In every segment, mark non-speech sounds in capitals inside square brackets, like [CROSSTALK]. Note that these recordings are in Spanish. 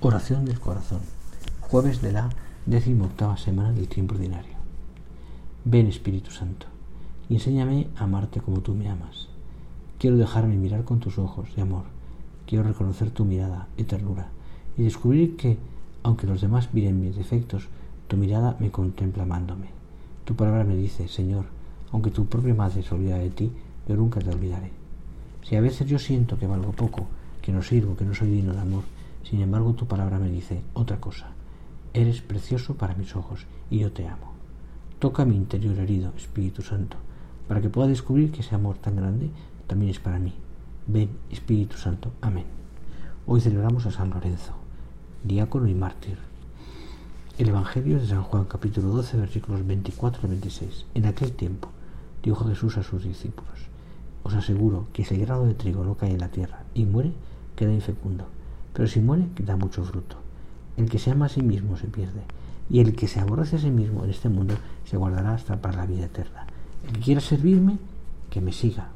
Oración del corazón. Jueves de la decimoctava semana del tiempo ordinario. Ven Espíritu Santo y enséñame a amarte como tú me amas. Quiero dejarme mirar con tus ojos de amor. Quiero reconocer tu mirada y ternura y descubrir que, aunque los demás miren mis defectos, tu mirada me contempla amándome. Tu palabra me dice, Señor, aunque tu propia madre se olvida de ti, yo nunca te olvidaré. Si a veces yo siento que valgo poco, que no sirvo, que no soy digno de amor, sin embargo tu palabra me dice otra cosa. Eres precioso para mis ojos y yo te amo. Toca mi interior herido, Espíritu Santo, para que pueda descubrir que ese amor tan grande también es para mí. Ven, Espíritu Santo. Amén. Hoy celebramos a San Lorenzo diácono y mártir. El Evangelio de San Juan capítulo 12 versículos 24 al 26. En aquel tiempo dijo Jesús a sus discípulos, os aseguro que si el grano de trigo no cae en la tierra y muere, queda infecundo, pero si muere, da mucho fruto. El que se ama a sí mismo se pierde, y el que se aborrece a sí mismo en este mundo se guardará hasta para la vida eterna. El que quiera servirme, que me siga.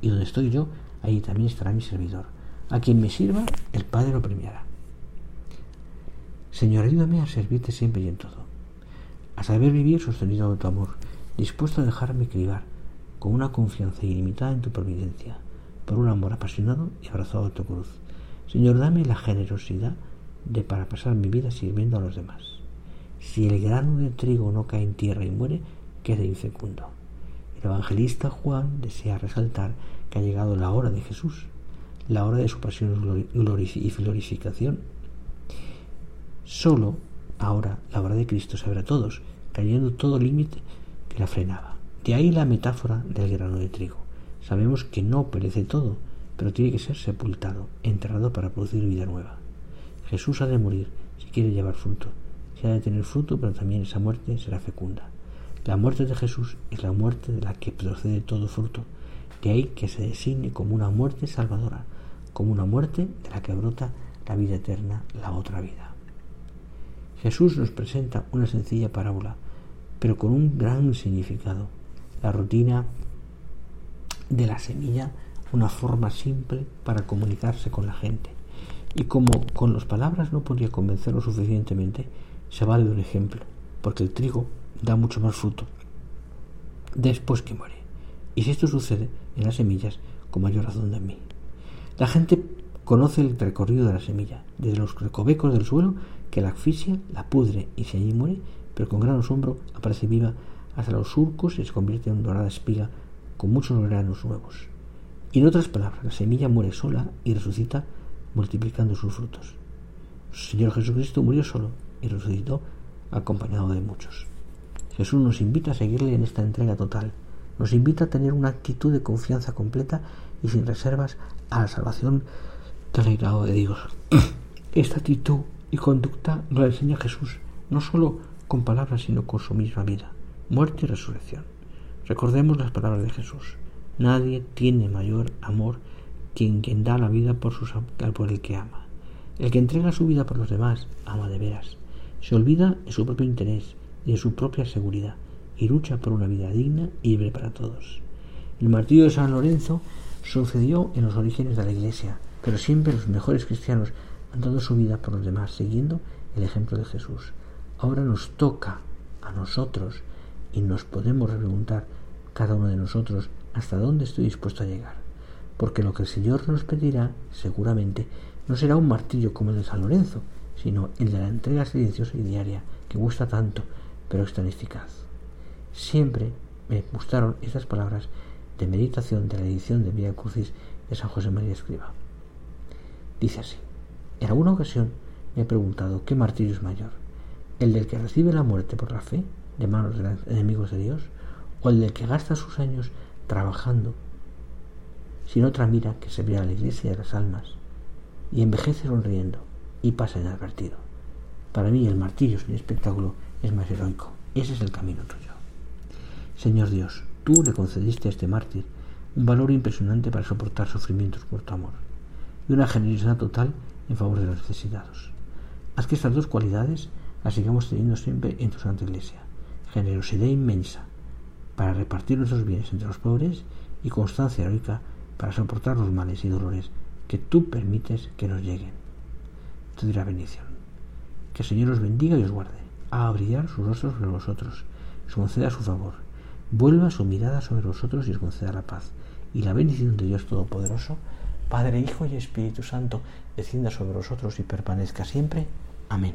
Y donde estoy yo, ahí también estará mi servidor. A quien me sirva, el Padre lo premiará. Señor, ayúdame a servirte siempre y en todo, a saber vivir sostenido de tu amor, dispuesto a dejarme cribar con una confianza ilimitada en tu providencia, por un amor apasionado y abrazado a tu cruz. Señor, dame la generosidad de para pasar mi vida sirviendo a los demás. Si el grano de trigo no cae en tierra y muere, queda infecundo. El evangelista Juan desea resaltar que ha llegado la hora de Jesús, la hora de su pasión y glorificación Solo ahora la obra de Cristo se abre a todos, cayendo todo límite que la frenaba. De ahí la metáfora del grano de trigo. Sabemos que no perece todo, pero tiene que ser sepultado, enterrado para producir vida nueva. Jesús ha de morir si quiere llevar fruto. Si ha de tener fruto, pero también esa muerte será fecunda. La muerte de Jesús es la muerte de la que procede todo fruto. De ahí que se designe como una muerte salvadora, como una muerte de la que brota la vida eterna, la otra vida. Jesús nos presenta una sencilla parábola, pero con un gran significado. La rutina de la semilla, una forma simple para comunicarse con la gente. Y como con las palabras no podía convencerlo suficientemente, se vale de un ejemplo, porque el trigo da mucho más fruto después que muere. Y si esto sucede en las semillas, con mayor razón de mí. La gente conoce el recorrido de la semilla, desde los recovecos del suelo que la asfixia, la pudre y si allí muere, pero con gran asombro aparece viva hasta los surcos y se convierte en dorada espiga con muchos granos nuevos. Y en otras palabras, la semilla muere sola y resucita multiplicando sus frutos. Señor Jesucristo murió solo y resucitó acompañado de muchos. Jesús nos invita a seguirle en esta entrega total, nos invita a tener una actitud de confianza completa y sin reservas a la salvación del reinado de Dios. [CLEARS THROAT] Esta actitud y conducta la enseña Jesús, no solo con palabras, sino con su misma vida, muerte y resurrección. Recordemos las palabras de Jesús. Nadie tiene mayor amor que quien da la vida por, sus, por el que ama. El que entrega su vida por los demás ama de veras. Se olvida de su propio interés y de su propia seguridad y lucha por una vida digna y libre para todos. El martirio de San Lorenzo sucedió en los orígenes de la Iglesia, pero siempre los mejores cristianos han dado su vida por los demás, siguiendo el ejemplo de Jesús. Ahora nos toca a nosotros y nos podemos preguntar cada uno de nosotros hasta dónde estoy dispuesto a llegar. Porque lo que el Señor nos pedirá seguramente No será un martillo como el de San Lorenzo, sino el de la entrega silenciosa y diaria, que gusta tanto, pero es tan eficaz. Siempre me gustaron estas palabras de meditación de la edición de Vía Crucis de San José María Escriba. Dice así, en alguna ocasión me he preguntado qué martirio es mayor, el del que recibe la muerte por la fe de manos de los enemigos de Dios, o el del que gasta sus años trabajando sin otra mira que servir a la iglesia de las almas, y envejece sonriendo y pasa inadvertido. Para mí el martirio sin espectáculo es más heroico. Ese es el camino tuyo. Señor Dios, tú le concediste a este mártir un valor impresionante para soportar sufrimientos por tu amor y una generosidad total en favor de los necesitados. Haz que estas dos cualidades las sigamos teniendo siempre en tu Santa Iglesia. Generosidad inmensa para repartir nuestros bienes entre los pobres y constancia heroica para soportar los males y dolores que tú permites que nos lleguen. Te dirá bendición. Que el Señor os bendiga y os guarde. a brillar sus rostros sobre vosotros, os conceda su favor, vuelva su mirada sobre vosotros y os conceda la paz. Y la bendición de Dios Todopoderoso, Padre, Hijo y Espíritu Santo, descienda sobre vosotros y permanezca siempre. Amén.